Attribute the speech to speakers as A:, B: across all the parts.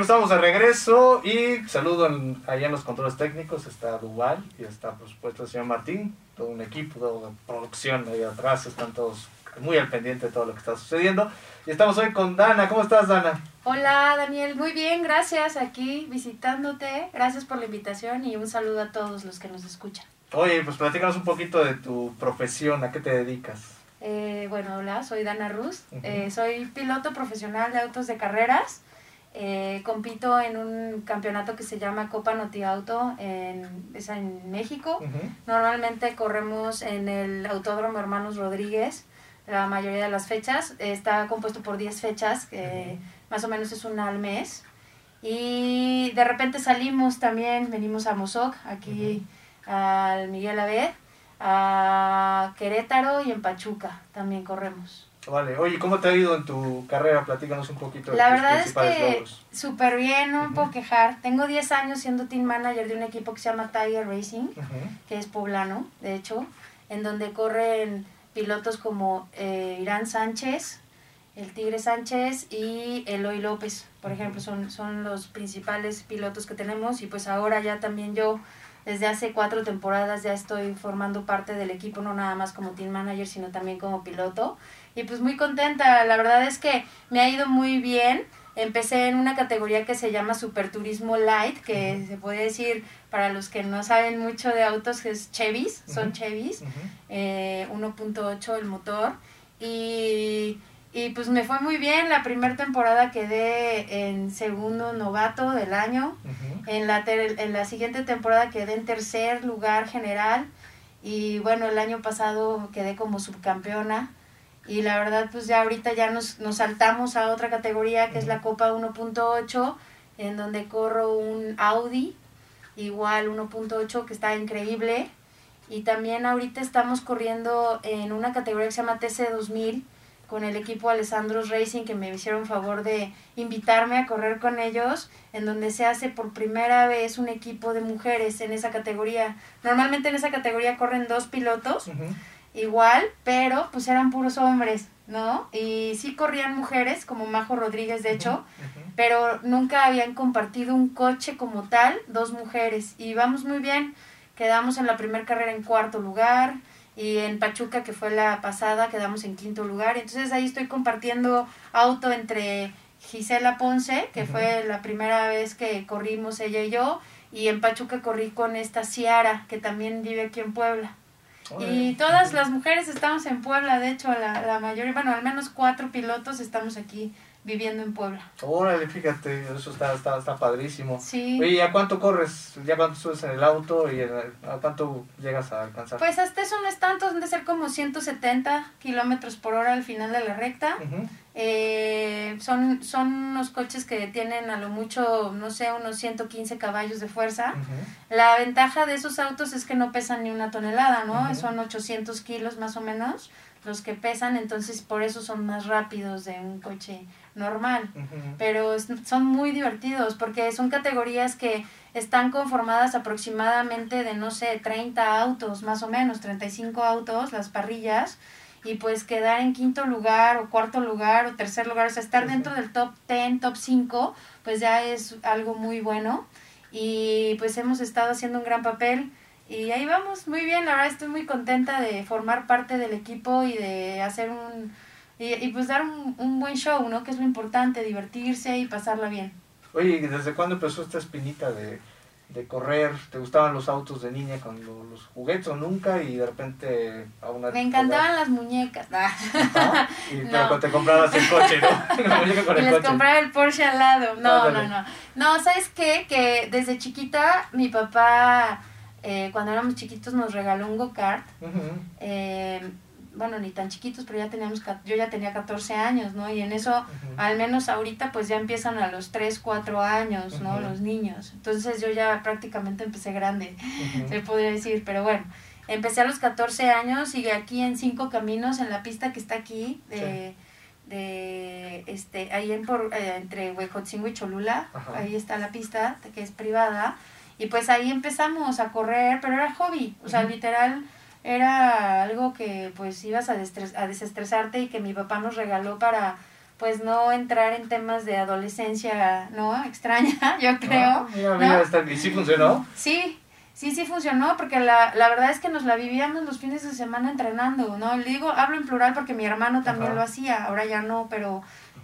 A: pues estamos de regreso y saludo en- allá en los controles técnicos, está Duval y está por supuesto el señor Martín, todo un equipo de producción ahí atrás, están todos muy al pendiente de todo lo que está sucediendo. Y estamos hoy con Dana, ¿cómo estás Dana?
B: Hola Daniel, muy bien, gracias aquí visitándote. Gracias por la invitación y un saludo a todos los que nos escuchan.
A: Oye, pues platícanos un poquito de tu profesión, ¿a qué te dedicas?
B: Eh, bueno, hola, soy Dana Ruz. Eh, soy piloto profesional de autos de carreras. Eh, compito en un campeonato que se llama Copa Noti Auto en, es en México. Normalmente corremos en el Autódromo Hermanos Rodríguez la mayoría de las fechas. Está compuesto por 10 fechas, que más o menos es una al mes. Y de repente salimos también, venimos a Mozoc, aquí al Miguel Abed, a Querétaro y en Pachuca también corremos.
A: Vale, oye, ¿cómo te ha ido en tu carrera? Platícanos un poquito de
B: La
A: tus
B: verdad es
A: principales
B: que
A: logros.
B: súper bien, no me
A: Ujú.
B: puedo quejar. Tengo 10 años siendo team manager de un equipo que se llama Tiger Racing.
A: Ujú.
B: que es poblano, de hecho, en donde corren pilotos como eh, Irán Sánchez, el Tigre Sánchez y Eloy López, por ejemplo, son, son los principales pilotos que tenemos y pues ahora ya también yo desde hace cuatro temporadas ya estoy formando parte del equipo, no nada más como team manager, sino también como piloto. Y pues muy contenta, la verdad es que me ha ido muy bien. Empecé en una categoría que se llama Superturismo Light, que se puede decir para los que no saben mucho de autos, que es Chevys, son. Chevys,
A: Ujú.
B: eh, 1.8 el motor. Y, y pues me fue muy bien, la primera temporada quedé en segundo novato del año. En la, ter- en la siguiente temporada quedé en tercer lugar general y bueno, el año pasado quedé como subcampeona y la verdad pues ya ahorita ya nos, nos saltamos a otra categoría que es la Copa 1.8 en donde corro un Audi igual 1.8 que está increíble y también ahorita estamos corriendo en una categoría que se llama TC 2000 con el equipo Alessandros Racing que me hicieron favor de invitarme a correr con ellos, en donde se hace por primera vez un equipo de mujeres en esa categoría. Normalmente en esa categoría corren dos pilotos,
A: Ujú.
B: Igual, pero pues eran puros hombres, ¿no? Y sí corrían mujeres, como Majo Rodríguez, de hecho, pero nunca habían compartido un coche como tal, dos mujeres. Y vamos muy bien. Quedamos en la primera carrera en cuarto lugar y en Pachuca, que fue la pasada, quedamos en quinto lugar. Entonces ahí estoy compartiendo auto entre Gisela Ponce, que fue la primera vez que corrimos ella y yo, y en Pachuca corrí con esta Ciara, que también vive aquí en Puebla. Y todas las mujeres estamos en Puebla, de hecho, la, la mayoría, bueno, al menos cuatro pilotos estamos aquí viviendo en Puebla.
A: Órale, fíjate, eso está, está, está padrísimo.
B: Sí.
A: Oye, ¿y ¿a cuánto corres? ¿Ya cuánto subes en el auto y a cuánto llegas a alcanzar?
B: Pues hasta eso no es tanto, han de ser como 170 kilómetros por hora al final de la recta.
A: Ujú.
B: Eh, son, son unos coches que tienen a lo mucho, no sé, unos 115 caballos de fuerza. La ventaja de esos autos es que no pesan ni una tonelada, ¿no? Son 800 kilos más o menos los que pesan, entonces por eso son más rápidos de un coche normal. Pero son muy divertidos porque son categorías que están conformadas aproximadamente de, no sé, 30 autos, más o menos, 35 autos, las parrillas, y pues quedar en quinto lugar o cuarto lugar o tercer lugar, o sea, estar dentro del top 10, top 5, pues ya es algo muy bueno. Y pues hemos estado haciendo un gran papel y ahí vamos, muy bien, la verdad estoy muy contenta de formar parte del equipo y de hacer un... Y, y pues dar un, un buen show, ¿no? Que es lo importante, divertirse y pasarla bien.
A: Oye, ¿y ¿desde cuándo empezó esta espinita de, de correr? ¿Te gustaban los autos de niña con lo- los juguetes o nunca? Y de repente a una
B: Me encantaban las muñecas. Ah.
A: Y
B: No.
A: pero te comprabas el coche, ¿no? La muñeca con
B: Y
A: el
B: les
A: coche.
B: compraba el Porsche al lado. No, no, no. No, ¿sabes qué? Que desde chiquita mi papá, eh, cuando éramos chiquitos, nos regaló un go-kart.
A: Ujú.
B: Eh, bueno, ni tan chiquitos, pero ya teníamos, yo ya tenía 14 años, ¿no? Y en eso, al menos ahorita, pues ya empiezan a los 3, 4 años, ¿no? Los niños. Entonces yo ya prácticamente empecé grande.
A: Ujú.
B: se podría decir, pero bueno, empecé a los 14 años y aquí en Cinco Caminos, en la pista que está aquí, de, de este, ahí en por, eh, entre Huejotzingo y Cholula, ahí está la pista, que es privada, y pues ahí empezamos a correr, pero era hobby, o sea, literal era algo que pues ibas a, a desestresarte y que mi papá nos regaló para pues no entrar en temas de adolescencia, ¿no? Extraña, yo creo.
A: Ah, mira, mira,
B: ¿no?
A: está- ¿Y sí funcionó?
B: Sí, sí, sí funcionó, porque la, la verdad es que nos la vivíamos los fines de semana entrenando, ¿no? Le digo, hablo en plural porque mi hermano también
A: Ajá.
B: lo hacía, ahora ya no, pero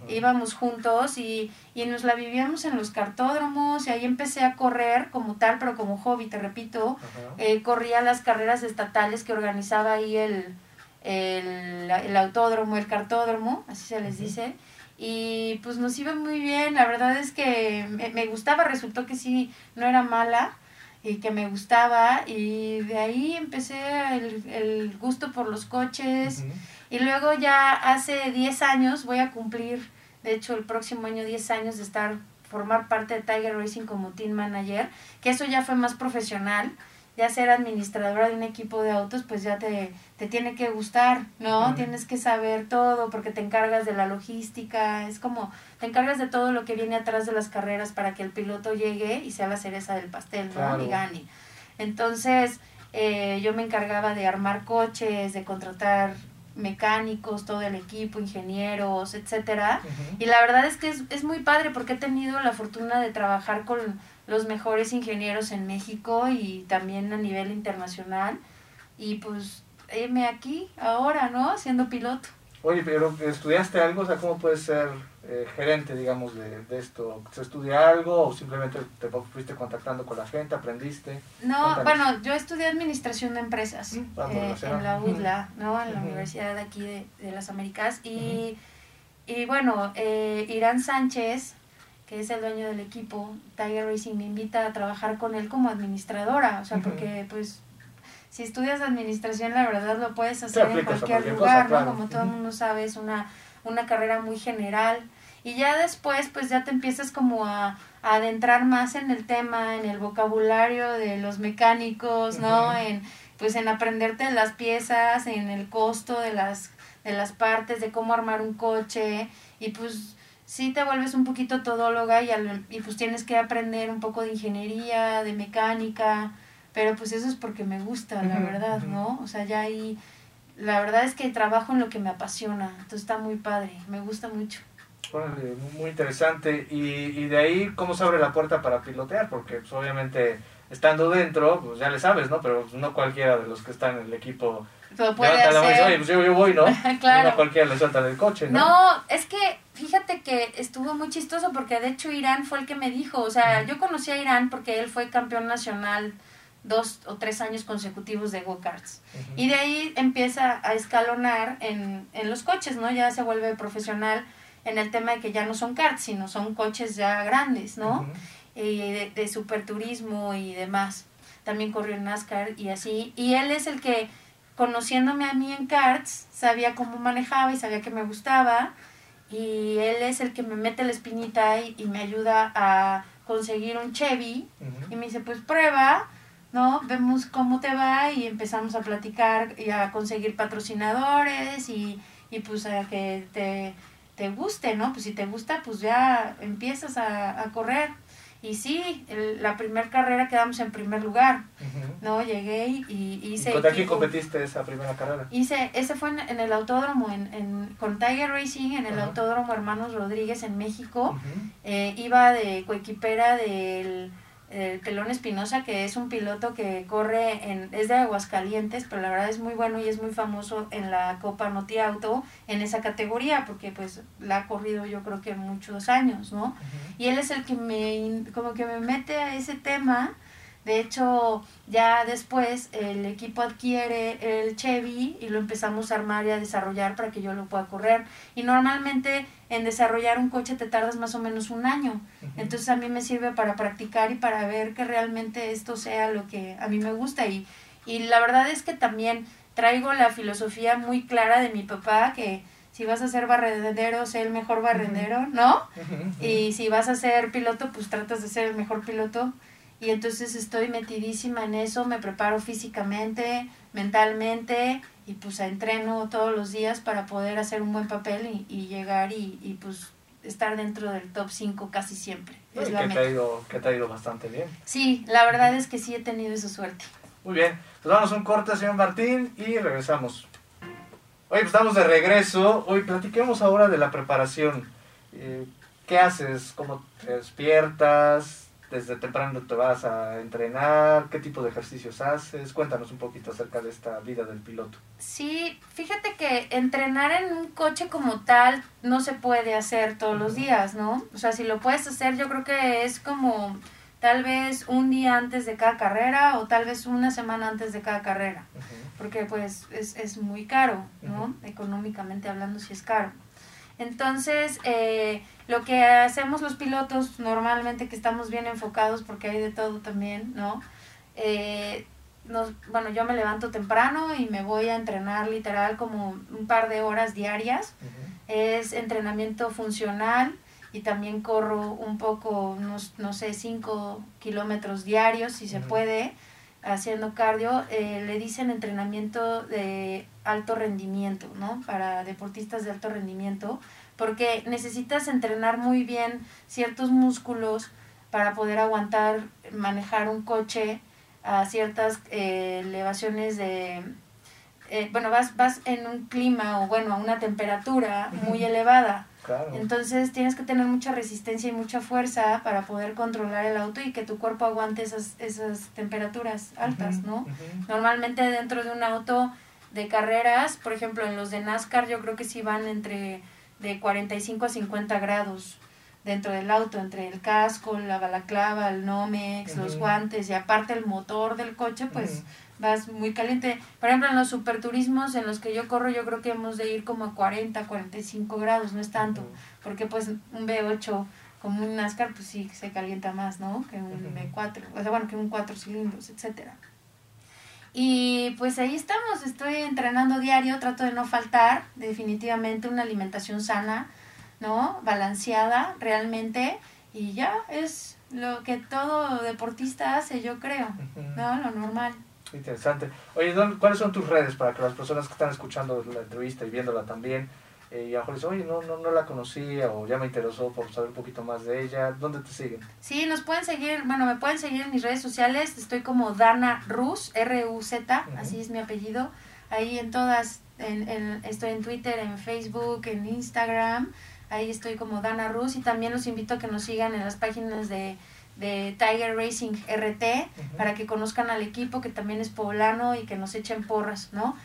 B: íbamos juntos y, y nos la vivíamos en los cartódromos y ahí empecé a correr como tal, pero como hobby, te repito, eh, corría las carreras estatales que organizaba ahí el, el, el autódromo, el cartódromo, así se les dice. Y pues nos iba muy bien, la verdad es que me, me gustaba, resultó que sí, no era mala y que me gustaba y de ahí empecé el, el gusto por los coches. Y luego ya hace 10 años voy a cumplir, de hecho el próximo año 10 años de estar, formar parte de Tiger Racing como team manager, que eso ya fue más profesional, ya ser administradora de un equipo de autos pues ya te, te tiene que gustar, ¿no? Tienes que saber todo porque te encargas de la logística, es como te encargas de todo lo que viene atrás de las carreras para que el piloto llegue y sea la cereza del pastel, ¿no?
A: Claro.
B: Y gane. Entonces, eh, yo me encargaba de armar coches, de contratar mecánicos, todo el equipo, ingenieros, etcétera. Y la verdad es que es, es muy padre porque he tenido la fortuna de trabajar con los mejores ingenieros en México y también a nivel internacional. Y pues, heme aquí ahora, ¿no? Siendo piloto.
A: Oye, pero ¿estudiaste algo? O sea, ¿cómo puedes ser eh, gerente, digamos, de, de esto? ¿Se estudia algo o simplemente te fuiste contactando con la gente, aprendiste?
B: No,
A: Cuéntanos.
B: bueno, yo estudié administración de empresas
A: vamos,
B: eh, en la. UDLA, ¿no? En la. Universidad de aquí de, de las Américas. Y, y bueno, eh, Irán Sánchez, que es el dueño del equipo, Tiger Racing, me invita a trabajar con él como administradora. O sea, porque pues si estudias administración, la verdad lo puedes hacer en cualquier
A: cualquier
B: lugar,
A: cosa, claro.
B: ¿no? Como todo el mundo sabe, es una, una carrera muy general. Y ya después, pues ya te empiezas como a, a adentrar más en el tema, en el vocabulario de los mecánicos, ¿no? En, pues en aprenderte las piezas, en el costo de las, de las partes, de cómo armar un coche. Y pues sí te vuelves un poquito todóloga y, al- y pues tienes que aprender un poco de ingeniería, de mecánica. Pero pues eso es porque me gusta, la verdad. ¿no? O sea, ya ahí... La verdad es que trabajo en lo que me apasiona, entonces está muy padre, me gusta mucho.
A: Órale, muy interesante. Y, y de ahí, ¿cómo se abre la puerta para pilotear? Porque pues, obviamente estando dentro, pues ya le sabes, ¿no? Pero pues, no cualquiera de los que están en el equipo
B: Lo puede hacer.
A: oye, pues yo, yo voy, ¿no?
B: Claro.
A: No cualquiera le sueltan el coche, ¿no?
B: No, es que fíjate que estuvo muy chistoso porque de hecho Irán fue el que me dijo, o sea, yo conocí a Irán porque él fue campeón nacional dos o tres años consecutivos de go-karts. Y de ahí empieza a escalonar en, en los coches, ¿no? Ya se vuelve profesional en el tema de que ya no son karts, sino son coches ya grandes, ¿no? Y de, de superturismo y demás. También corrió en NASCAR y así. Y él es el que, conociéndome a mí en karts, sabía cómo manejaba y sabía que me gustaba. Y él es el que me mete la espinita y, y me ayuda a conseguir un Chevy. Y me dice, pues prueba, ¿no? Vemos cómo te va y empezamos a platicar y a conseguir patrocinadores y, y pues a que te, te guste, ¿no? Pues si te gusta, pues ya empiezas a, a correr. Y sí, el- la primera carrera quedamos en primer lugar. ¿no? Llegué y, y
A: ¿Y
B: hice...
A: contra quién competiste esa primera carrera?
B: Hice, ese fue en, en el autódromo, en, en, con Tiger Racing, en el autódromo Hermanos Rodríguez en México. Eh, iba de coequipera del el Pelón Espinosa, que es un piloto que corre en, es de Aguascalientes, pero la verdad es muy bueno y es muy famoso en la Copa Noti Auto en esa categoría, porque pues la ha corrido yo creo que muchos años, ¿no? Y él es el que me, como que me mete a ese tema. De hecho, ya después el equipo adquiere el Chevy y lo empezamos a armar y a desarrollar para que yo lo pueda correr. Y normalmente en desarrollar un coche te tardas más o menos un año. Entonces a mí me sirve para practicar y para ver que realmente esto sea lo que a mí me gusta. Y, y la verdad es que también traigo la filosofía muy clara de mi papá, que si vas a ser barrendero, sé el mejor barrendero, ¿no? Y si vas a ser piloto, pues tratas de ser el mejor piloto. Y entonces estoy metidísima en eso, me preparo físicamente, mentalmente y pues entreno todos los días para poder hacer un buen papel y, y llegar y, y, pues estar dentro del top 5 casi siempre. Es
A: que
B: la
A: te, ha ido, que te ha ido bastante bien.
B: Sí, la verdad es que sí he tenido esa suerte.
A: Muy bien, pues vamos a un corte, señor Martín, y regresamos. Oye, pues estamos de regreso. Hoy platiquemos ahora de la preparación. Eh, ¿Qué haces? ¿Cómo te despiertas? ¿Desde temprano te vas a entrenar? ¿Qué tipo de ejercicios haces? Cuéntanos un poquito acerca de esta vida del piloto.
B: Sí, fíjate que entrenar en un coche como tal no se puede hacer todos los días, ¿no? O sea, si lo puedes hacer, yo creo que es como tal vez un día antes de cada carrera o tal vez una semana antes de cada carrera, porque pues es, es muy caro, ¿no? Económicamente hablando, sí es caro. Entonces, eh, lo que hacemos los pilotos normalmente que estamos bien enfocados, porque hay de todo también, ¿no? Eh, nos, bueno, yo me levanto temprano y me voy a entrenar literal como un par de horas diarias. Es entrenamiento funcional y también corro un poco, no, sé, cinco kilómetros diarios si se puede, haciendo cardio. Eh, le dicen entrenamiento de alto rendimiento, ¿no? Para deportistas de alto rendimiento porque necesitas entrenar muy bien ciertos músculos para poder aguantar manejar un coche a ciertas eh, elevaciones de eh, bueno vas vas en un clima o bueno a una temperatura muy elevada. Entonces tienes que tener mucha resistencia y mucha fuerza para poder controlar el auto y que tu cuerpo aguante esas esas temperaturas altas no normalmente dentro de un auto de carreras por ejemplo en los de NASCAR yo creo que sí van entre de 45 a 50 grados dentro del auto, entre el casco, la balaclava, el Nomex, los guantes y aparte el motor del coche, pues vas muy caliente. Por ejemplo, en los superturismos en los que yo corro, yo creo que hemos de ir como a 40, 45 grados, no es tanto, porque pues un V8 como un NASCAR, pues sí se calienta más, ¿no? Que un V4, o sea, bueno, que un 4 cilindros, etcétera. Y pues ahí estamos, estoy entrenando diario, trato de no faltar, definitivamente una alimentación sana, ¿no? Balanceada realmente y ya es lo que todo deportista hace, yo creo, ¿no? Lo normal.
A: Interesante. Oye, ¿cuáles son tus redes para que las personas que están escuchando la entrevista y viéndola también eh, y a lo mejor oye, no, no, no la conocía o ya me interesó por saber un poquito más de ella, ¿dónde te siguen?
B: Sí, nos pueden seguir, bueno, me pueden seguir en mis redes sociales, estoy como Dana Ruz, R-U-Z, así es mi apellido, ahí en todas, en, en, estoy en Twitter, en Facebook, en Instagram, ahí estoy como Dana Ruz. Y también los invito a que nos sigan en las páginas de de Tiger Racing RT para que conozcan al equipo que también es poblano y que nos echen porras, ¿no?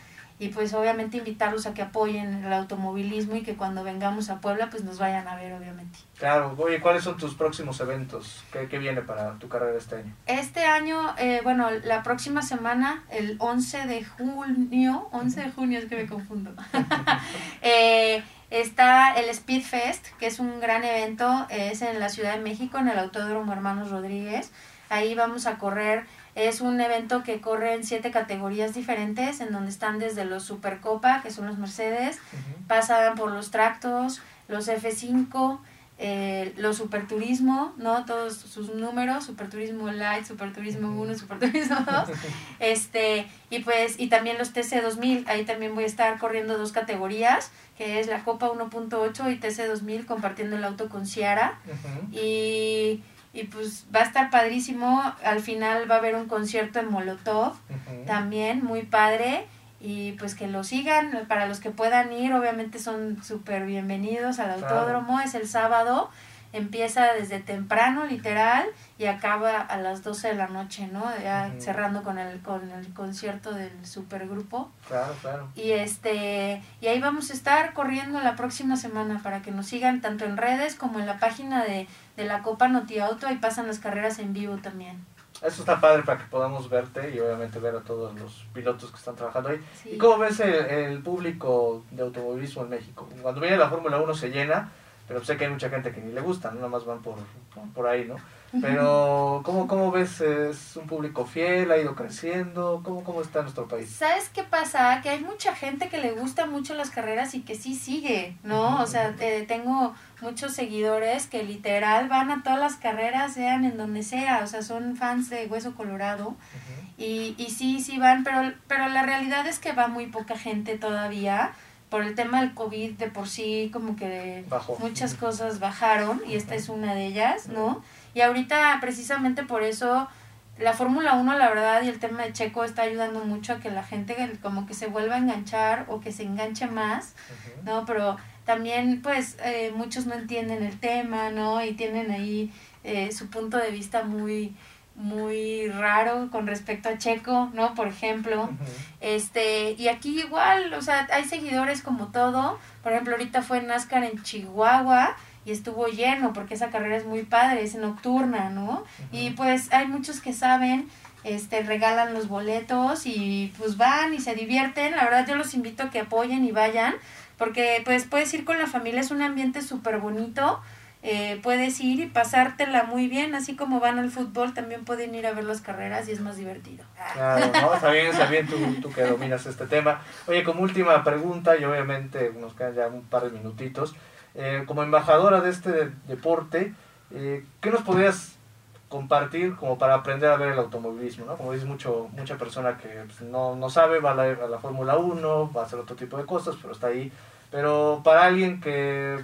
B: Y pues obviamente invitarlos a que apoyen el automovilismo y que cuando vengamos a Puebla pues nos vayan a ver obviamente.
A: Claro, oye, ¿cuáles son tus próximos eventos? ¿Qué, qué viene para tu carrera este año?
B: Este año, eh, bueno, la próxima semana, el 11 de junio, 11 de junio es que me confundo, eh, está el Speed Fest, que es un gran evento, es en la Ciudad de México, en el Autódromo Hermanos Rodríguez. Ahí vamos a correr es un evento que corre en siete categorías diferentes, en donde están desde los Supercopa, que son los Mercedes, pasan por los Tractos, los F5, eh, los Superturismo, ¿no? Todos sus números, Superturismo Light, Superturismo 1, Superturismo 2, este, y pues, y también los TC2000, ahí también voy a estar corriendo dos categorías, que es la Copa 1.8 y TC2000 compartiendo el auto con Ciara, y y pues va a estar padrísimo. Al final va a haber un concierto en Molotov también, muy padre. Y pues que lo sigan, para los que puedan ir, obviamente son súper bienvenidos al autódromo, es el sábado empieza desde temprano, literal, y acaba a las 12 de la noche, ¿no? Ya cerrando con el, con el concierto del supergrupo.
A: Claro, claro.
B: Y, este, y ahí vamos a estar corriendo la próxima semana para que nos sigan tanto en redes como en la página de, de la Copa Noti Auto, ahí pasan las carreras en vivo también.
A: Eso está padre para que podamos verte y obviamente ver a todos los pilotos que están trabajando ahí. ¿Y cómo ves el, el, público de automovilismo en México? Cuando viene la Fórmula 1 se llena, pero sé que hay mucha gente que ni le gusta, ¿no? nada más van por, por ahí, ¿no? Pero, ¿cómo, ¿cómo ves? ¿Es un público fiel? ¿Ha ido creciendo? ¿Cómo, ¿Cómo está nuestro país?
B: ¿Sabes qué pasa? Que hay mucha gente que le gusta mucho las carreras y que sí sigue, ¿no? O sea, eh, tengo muchos seguidores que literal van a todas las carreras, sean en donde sea, o sea, son fans de Hueso Colorado. y, y sí, sí van, pero, pero la realidad es que va muy poca gente todavía por el tema del COVID de por sí como que muchas cosas bajaron y esta es una de ellas, ¿no? Y ahorita precisamente por eso la Fórmula 1 la verdad y el tema de Checo está ayudando mucho a que la gente como que se vuelva a enganchar o que se enganche más, ¿no? Pero también pues eh, muchos no entienden el tema, ¿no? Y tienen ahí eh, su punto de vista muy muy raro con respecto a Checo, ¿no? Por ejemplo, este, y aquí igual, o sea, hay seguidores como todo, por ejemplo, ahorita fue NASCAR en Chihuahua y estuvo lleno porque esa carrera es muy padre, es nocturna, ¿no? Y pues hay muchos que saben este, regalan los boletos y pues van y se divierten. La verdad yo los invito a que apoyen y vayan, porque pues puedes ir con la familia, es un ambiente súper bonito eh, puedes ir y pasártela muy bien, así como van al fútbol, también pueden ir a ver las carreras y es más divertido.
A: Claro, no, está bien, está bien tú, tú que dominas este tema. Oye, como última pregunta, y obviamente nos quedan ya un par de minutitos, eh, como embajadora de este deporte, eh, ¿qué nos podrías compartir como para aprender a ver el automovilismo? ¿no? Como dices, mucho, mucha persona que pues, no, no sabe, va a la, a la Fórmula 1, va a hacer otro tipo de cosas, pero está ahí. Pero para alguien que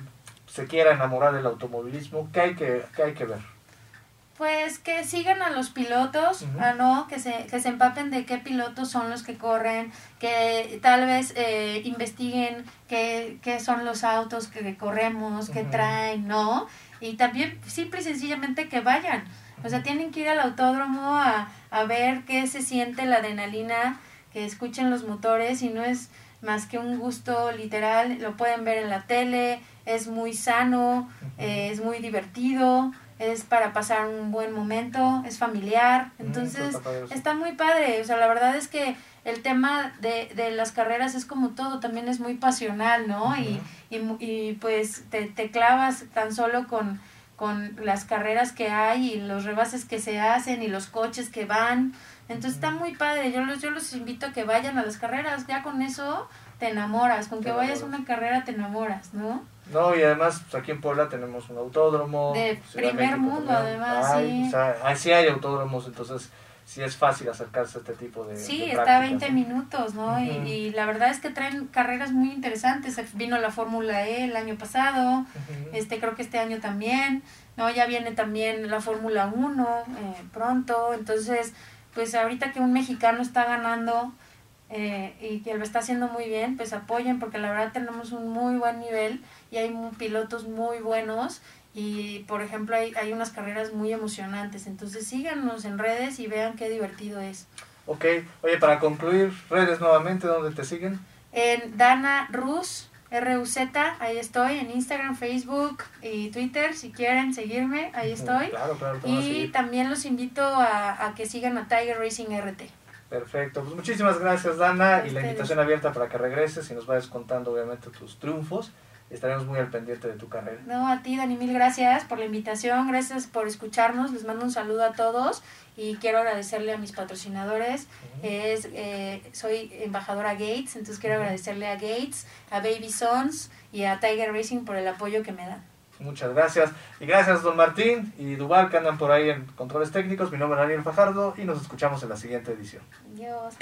A: se quiera enamorar del automovilismo, ¿qué hay que, qué hay que ver?
B: Pues que sigan a los pilotos, ah, ¿no? Que se, que se empapen de qué pilotos son los que corren, que tal vez eh, investiguen qué, qué, son los autos que corremos, qué traen, ¿no? Y también simple y sencillamente que vayan. O sea, tienen que ir al autódromo a, a ver qué se siente la adrenalina, que escuchen los motores y no es más que un gusto literal, lo pueden ver en la tele, es muy sano, eh, es muy divertido, es para pasar un buen momento, es familiar, entonces está, muy padre, o sea, la verdad es que el tema de, de las carreras es como todo, también es muy pasional, ¿no? y, y, y, pues te, te clavas tan solo con, con las carreras que hay y los rebases que se hacen y los coches que van, entonces está muy padre, yo los, yo los invito a que vayan a las carreras, ya con eso te enamoras, con que vayas a una carrera te enamoras, ¿no?
A: No, y además pues, aquí en Puebla tenemos un autódromo.
B: De primer mundo, además, sí.
A: O sea, así hay autódromos, entonces sí es fácil acercarse a este tipo de
B: Sí, está a 20 minutos, ¿no? y, la verdad es que traen carreras muy interesantes. Vino la Fórmula E el año pasado, este creo que este año también, ¿no? Ya viene también la Fórmula 1 eh, pronto, entonces pues ahorita que un mexicano está ganando eh, y que lo está haciendo muy bien, pues apoyen porque la verdad tenemos un muy buen nivel y hay pilotos muy buenos y por ejemplo hay, hay unas carreras muy emocionantes, entonces síganos en redes y vean qué divertido es.
A: Ok, oye, para concluir, redes nuevamente, ¿dónde te siguen?
B: En Dana Ruz, R-U-Z, ahí estoy, en Instagram, Facebook y Twitter, si quieren seguirme, ahí estoy.
A: Claro, claro,
B: y también los invito a, a, que sigan a Tiger Racing RT.
A: Perfecto, pues muchísimas gracias Dana y la invitación abierta para que regreses y nos vayas contando obviamente tus triunfos estaremos muy al pendiente de tu carrera.
B: No, a ti, Dani, mil gracias por la invitación, gracias por escucharnos, les mando un saludo a todos y quiero agradecerle a mis patrocinadores. es, eh, soy embajadora Gates, entonces quiero agradecerle a Gates, a Baby Sons y a Tiger Racing por el apoyo que me dan.
A: Muchas gracias. Y gracias, don Martín y Duval, que andan por ahí en controles técnicos. Mi nombre es Daniel Fajardo y nos escuchamos en la siguiente edición.
B: Adiós.